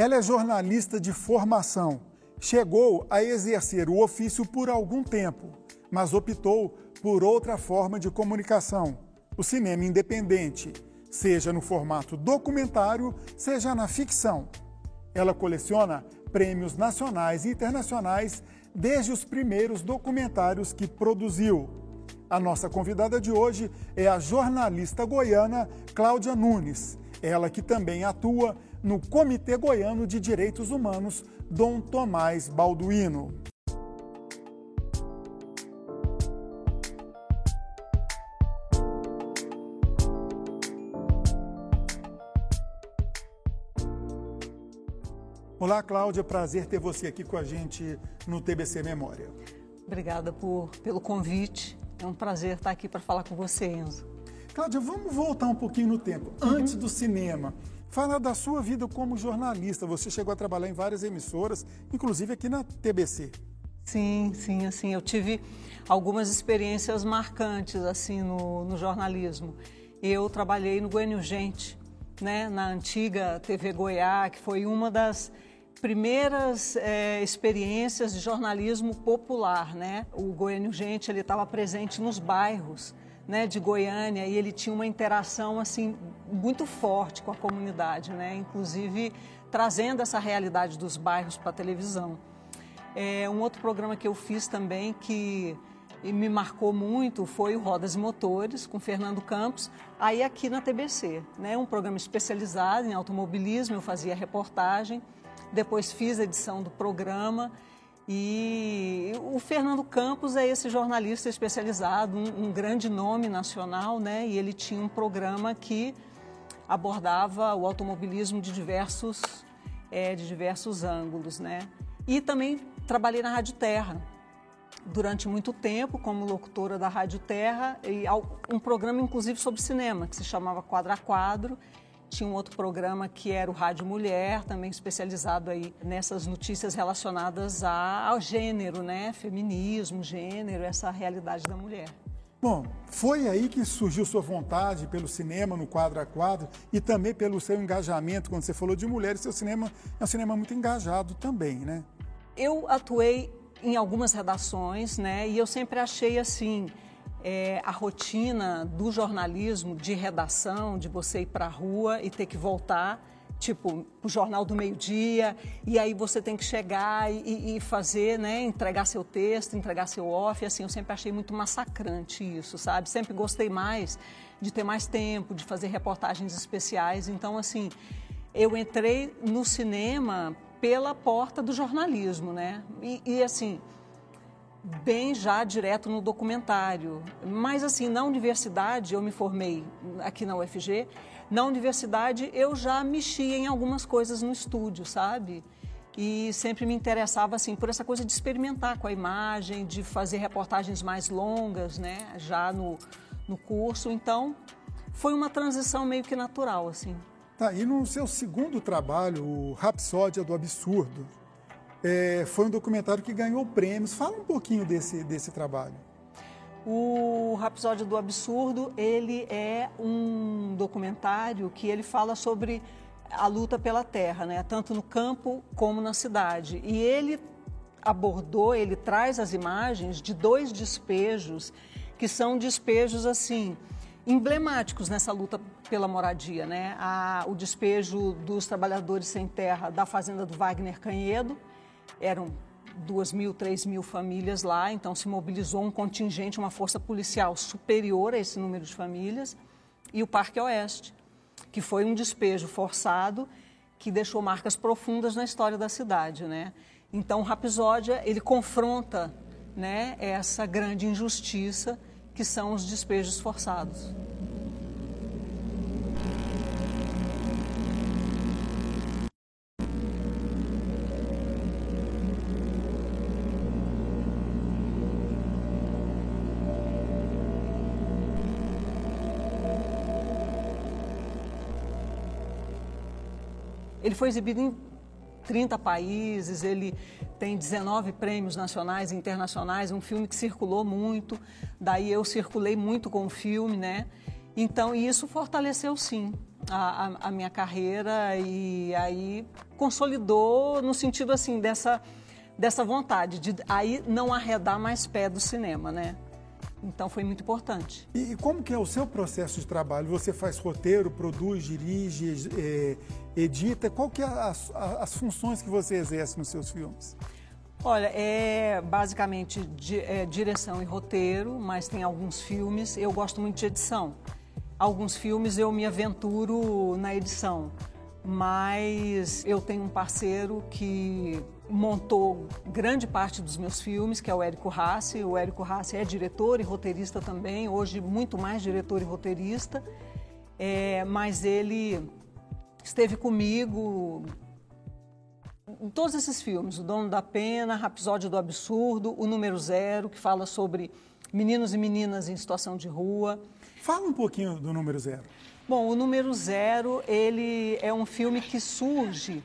Ela é jornalista de formação. Chegou a exercer o ofício por algum tempo, mas optou por outra forma de comunicação, o cinema independente, seja no formato documentário, seja na ficção. Ela coleciona prêmios nacionais e internacionais desde os primeiros documentários que produziu. A nossa convidada de hoje é a jornalista goiana Cláudia Nunes, ela que também atua no Comitê Goiano de Direitos Humanos Dom Tomás Balduino. Olá, Cláudia, prazer ter você aqui com a gente no TBC Memória. Obrigada por, pelo convite. É um prazer estar aqui para falar com você, Enzo. Cláudia, vamos voltar um pouquinho no tempo. Uhum. Antes do cinema, Fala da sua vida como jornalista. Você chegou a trabalhar em várias emissoras, inclusive aqui na TBC. Sim, sim, assim, eu tive algumas experiências marcantes assim no, no jornalismo. Eu trabalhei no Goiânia Urgente, né, na antiga TV Goiás, que foi uma das primeiras é, experiências de jornalismo popular, né? O Goiânia Urgente ele estava presente nos bairros né, de Goiânia e ele tinha uma interação assim muito forte com a comunidade, né, inclusive trazendo essa realidade dos bairros para a televisão. É, um outro programa que eu fiz também que me marcou muito foi o Rodas e Motores com Fernando Campos, aí aqui na TBC, né, um programa especializado em automobilismo, eu fazia reportagem, depois fiz a edição do programa e o Fernando Campos é esse jornalista especializado, um, um, grande nome nacional, né? E ele tinha um programa que abordava o automobilismo de diversos, é, de diversos ângulos, né? E também trabalhei na Rádio Terra durante muito tempo como locutora da Rádio Terra e um programa inclusive sobre cinema que se chamava Quadra a Quadro tinha um outro programa que era o Rádio Mulher, também especializado aí nessas notícias relacionadas ao gênero, né? Feminismo, gênero, essa realidade da mulher. Bom, foi aí que surgiu sua vontade pelo cinema no quadro a quadro e também pelo seu engajamento, quando você falou de mulheres, seu cinema é um cinema muito engajado também, né? Eu atuei em algumas redações, né? E eu sempre achei assim, é, a rotina do jornalismo de redação, de você ir para a rua e ter que voltar, tipo, o jornal do meio-dia, e aí você tem que chegar e, e, fazer, né, entregar seu texto, entregar seu off, assim, eu sempre achei muito massacrante isso, sabe? Sempre gostei mais de ter mais tempo, de fazer reportagens especiais, então, assim, eu entrei no cinema pela porta do jornalismo, né? e, e assim bem já direto no documentário. Mas assim, na universidade, eu me formei aqui na UFG, na universidade eu já mexia em algumas coisas no estúdio, sabe? E sempre me interessava assim por essa coisa de experimentar com a imagem, de fazer reportagens mais longas, né, já no, no curso. Então, foi uma transição meio que natural assim. Tá, e no seu segundo trabalho, o Rapsódia do Absurdo, é, foi um documentário que ganhou prêmios. Fala um pouquinho desse, desse trabalho. O Rapsódio do Absurdo, ele é um documentário que ele fala sobre a luta pela terra, né? tanto no campo como na cidade. E ele abordou, ele traz as imagens de dois despejos que são despejos assim emblemáticos nessa luta pela moradia, né? A, o despejo dos trabalhadores sem terra da fazenda do Wagner Canhedo, eram duas mil, três mil famílias lá, então se mobilizou um contingente, uma força policial superior a esse número de famílias, e o Parque Oeste, que foi um despejo forçado que deixou marcas profundas na história da cidade, né? Então, o Rapisódia, ele confronta né, essa grande injustiça que são os despejos forçados. Ele foi exibido em 30 países, ele tem 19 prêmios nacionais e internacionais, um filme que circulou muito, daí eu circulei muito com o filme, né? Então, isso fortaleceu sim a, a, a minha carreira e aí consolidou no sentido assim dessa dessa vontade de aí não arredar mais pé do cinema, né? Então foi muito importante. E, e como que é o seu processo de trabalho? Você faz roteiro, produz, dirige, é, edita? Qual que é as, as funções que você exerce nos seus filmes? Olha, é basicamente di, é, direção e roteiro, mas tem alguns filmes. Eu gosto muito de edição. Alguns filmes eu me aventuro na edição, mas eu tenho um parceiro que montou grande parte dos meus filmes, que é o Érico Rassi. O Érico Rassi é diretor e roteirista também, hoje muito mais diretor e roteirista, é, mas ele esteve comigo em todos esses filmes, O Dono da Pena, Rapsódio do Absurdo, O Número Zero, que fala sobre meninos e meninas em situação de rua. Fala um pouquinho do Número Zero. Bom, O Número Zero, ele é um filme que surge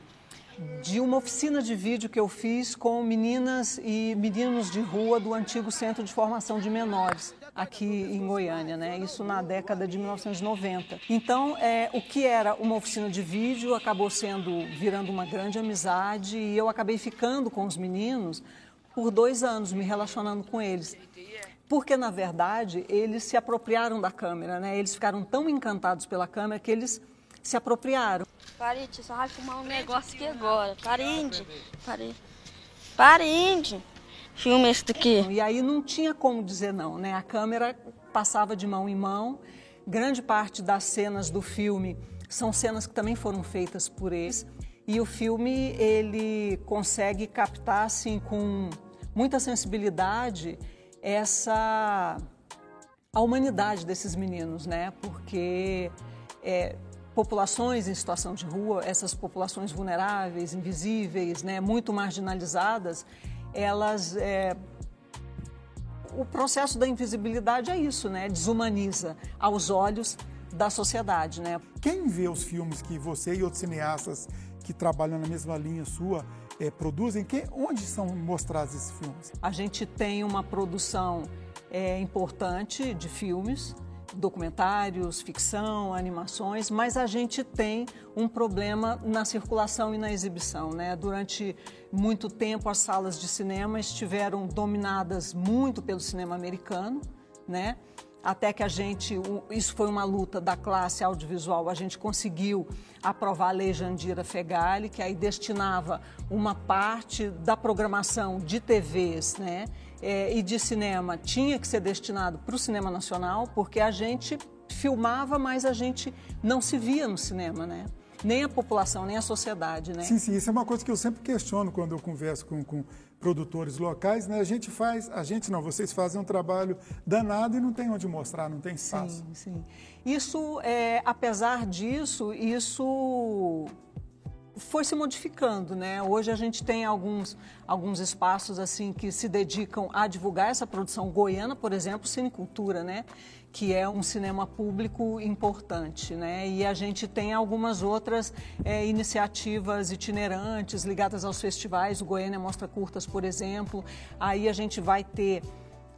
de uma oficina de vídeo que eu fiz com meninas e meninos de rua do antigo Centro de Formação de Menores aqui em Goiânia, né? Isso na década de 1990. Então, é, o que era uma oficina de vídeo acabou sendo virando uma grande amizade e eu acabei ficando com os meninos por dois anos, me relacionando com eles. Porque, na verdade, eles se apropriaram da câmera, né? Eles ficaram tão encantados pela câmera que eles se apropriaram. Parede, só vai fumar um negócio aqui agora. Parede, parede. Parede. Filma esse daqui. E aí não tinha como dizer não, né? A câmera passava de mão em mão. Grande parte das cenas do filme são cenas que também foram feitas por eles. E o filme, ele consegue captar, assim, com muita sensibilidade, essa... a humanidade desses meninos, né? Porque... É, populações em situação de rua, essas populações vulneráveis, invisíveis, né, muito marginalizadas, elas é, o processo da invisibilidade é isso, né? Desumaniza aos olhos da sociedade, né? Quem vê os filmes que você e outros cineastas que trabalham na mesma linha sua é, produzem, que, onde são mostrados esses filmes? A gente tem uma produção é, importante de filmes, documentários, ficção, animações, mas a gente tem um problema na circulação e na exibição. Né? Durante muito tempo, as salas de cinema estiveram dominadas muito pelo cinema americano, né? Até que a gente, isso foi uma luta da classe audiovisual, a gente conseguiu aprovar a lei Jandira Fegali, que aí destinava uma parte da programação de TVs, né, é, e de cinema tinha que ser destinado para o cinema nacional, porque a gente filmava, mas a gente não se via no cinema, né? Nem a população, nem a sociedade, né? Sim, sim, isso é uma coisa que eu sempre questiono quando eu converso com, com produtores locais, né? A gente faz, a gente não, vocês fazem um trabalho danado e não tem onde mostrar, não tem espaço. Sim, sim. Isso, é, apesar disso, isso foi se modificando, né? Hoje a gente tem alguns, alguns espaços assim que se dedicam a divulgar essa produção goiana, por exemplo, Cinecultura, né? Que é um cinema público importante, né? E a gente tem algumas outras é, iniciativas itinerantes ligadas aos festivais, o Goiânia Mostra Curtas, por exemplo. Aí a gente vai ter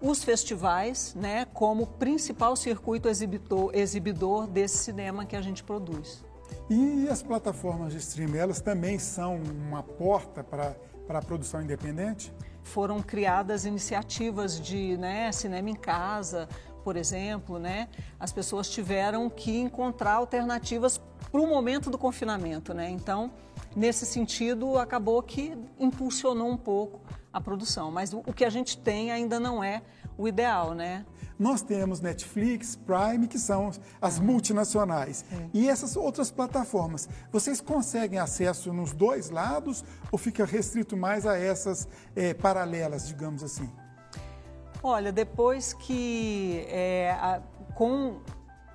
os festivais, né? Como principal circuito exibidor, exibidor desse cinema que a gente produz. E as plataformas de streaming, elas também são uma porta para, a produção independente? Foram criadas iniciativas de né, cinema em casa, por exemplo, né? As pessoas tiveram que encontrar alternativas para o momento do confinamento, né? Então, nesse sentido, acabou que impulsionou um pouco a produção. Mas o que a gente tem ainda não é o ideal, né? Nós temos Netflix, Prime, que são as multinacionais. É. E essas outras plataformas, vocês conseguem acesso nos dois lados ou fica restrito mais a essas é, paralelas, digamos assim? Olha, depois que é, a, com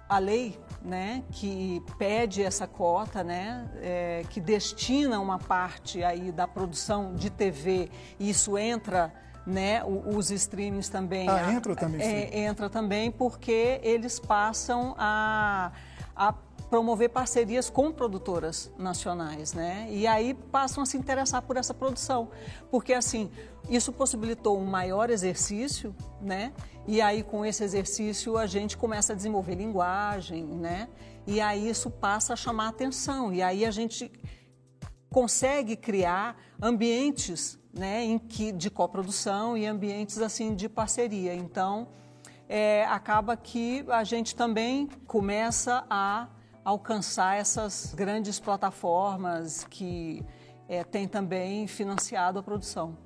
a lei né, que pede essa cota, né, é, que destina uma parte aí da produção de TV, e isso entra né, os streamings também. Ah, entra também. É, entra também porque eles passam a, a promover parcerias com produtoras nacionais, né? E aí passam a se interessar por essa produção, porque assim isso possibilitou um maior exercício, né? E aí com esse exercício a gente começa a desenvolver linguagem, né? E aí isso passa a chamar atenção. E aí a gente consegue criar ambientes né, em que, de coprodução e ambientes assim de parceria. Então, é, acaba que a gente também começa a alcançar essas grandes plataformas que é, têm também financiado a produção.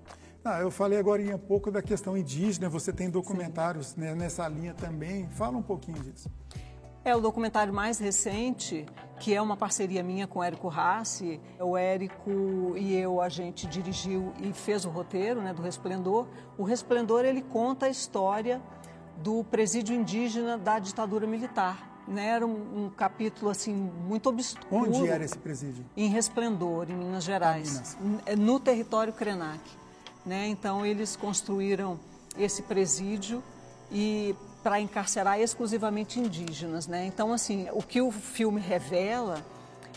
Ah, eu falei agora um pouco da questão indígena, você tem documentários né, nessa linha também. Fala um pouquinho disso. É o documentário mais recente, que é uma parceria minha com o Érico Rassi. O Érico e eu, a gente dirigiu e fez o roteiro né, do Resplendor. O Resplendor, ele conta a história do presídio indígena da ditadura militar. Né? Era um, um capítulo assim muito obscuro. Onde era esse presídio? Em Resplendor, em Minas Gerais, Minas. no território Krenak. Né? Então eles construíram esse presídio e para encarcerar exclusivamente indígenas, né? Então, assim, o que o filme revela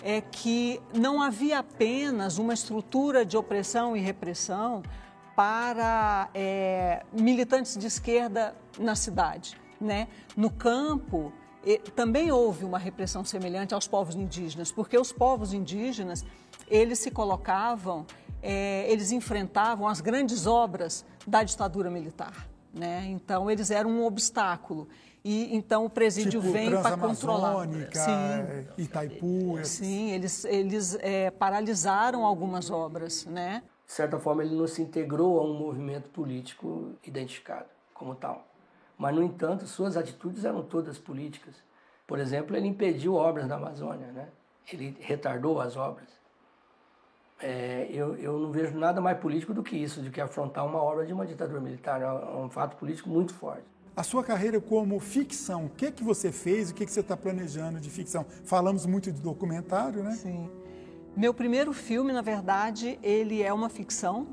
é que não havia apenas uma estrutura de opressão e repressão para é, militantes de esquerda na cidade, né? No campo também houve uma repressão semelhante aos povos indígenas, porque os povos indígenas eles se colocavam, é, eles enfrentavam as grandes obras da ditadura militar. Né? Então, eles eram um obstáculo. E então o presídio tipo, vem para controlar. Sim, Itaipu. Sim, eles, eles é, paralisaram algumas obras, né? De certa forma, ele não se integrou a um movimento político identificado como tal. Mas, no entanto, suas atitudes eram todas políticas. Por exemplo, ele impediu obras na Amazônia, né? ele retardou as obras. É, eu, eu não vejo nada mais político do que isso, do que afrontar uma obra de uma ditadura militar. É um fato político muito forte. A sua carreira como ficção, o que, é que você fez, o que, é que você está planejando de ficção? Falamos muito de documentário, né? Sim. Meu primeiro filme, na verdade, ele é uma ficção,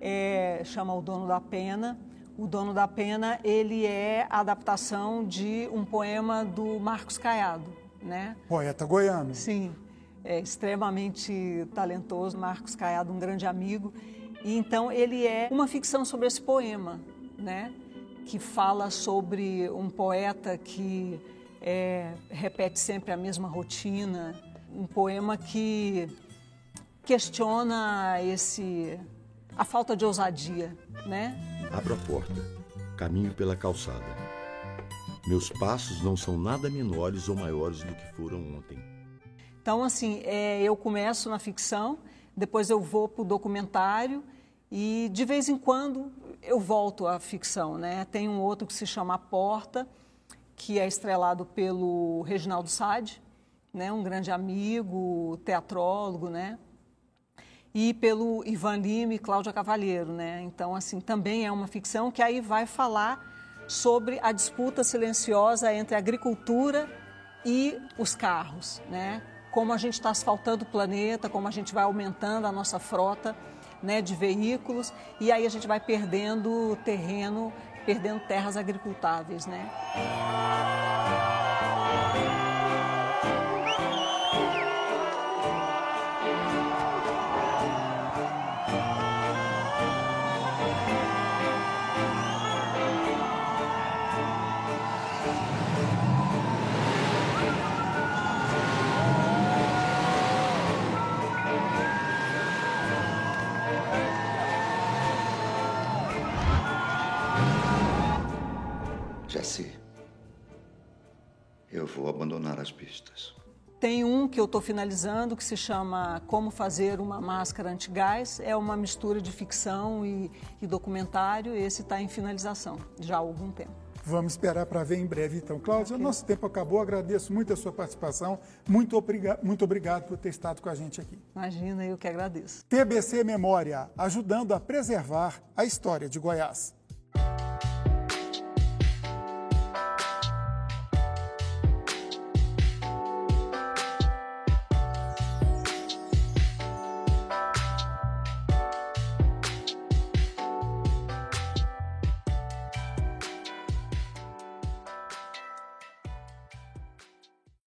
é, chama O Dono da Pena. O Dono da Pena, ele é a adaptação de um poema do Marcos Caiado, né? Poeta goiano. Sim é extremamente talentoso, Marcos Caiado, um grande amigo. E então ele é uma ficção sobre esse poema, né? Que fala sobre um poeta que é, repete sempre a mesma rotina, um poema que questiona esse a falta de ousadia, né? Abro a porta, caminho pela calçada. Meus passos não são nada menores ou maiores do que foram ontem. Então, assim, é, eu começo na ficção, depois eu vou para o documentário e de vez em quando eu volto à ficção, né? Tem um outro que se chama A Porta, que é estrelado pelo Reginaldo Sade, né? Um grande amigo, teatrólogo, né? E pelo Ivan Lima e Cláudia Cavalheiro, né? Então, assim, também é uma ficção que aí vai falar sobre a disputa silenciosa entre a agricultura e os carros, né? Como a gente está asfaltando o planeta, como a gente vai aumentando a nossa frota né, de veículos e aí a gente vai perdendo terreno, perdendo terras agricultáveis. Né? Eu vou abandonar as pistas. Tem um que eu estou finalizando que se chama Como Fazer uma Máscara Antigás. É uma mistura de ficção e, e documentário. Esse está em finalização já há algum tempo. Vamos esperar para ver em breve, então. Cláudia, okay. nosso tempo acabou. Agradeço muito a sua participação. Muito, obriga muito obrigado por ter estado com a gente aqui. Imagina, eu que agradeço. TBC Memória, ajudando a preservar a história de Goiás.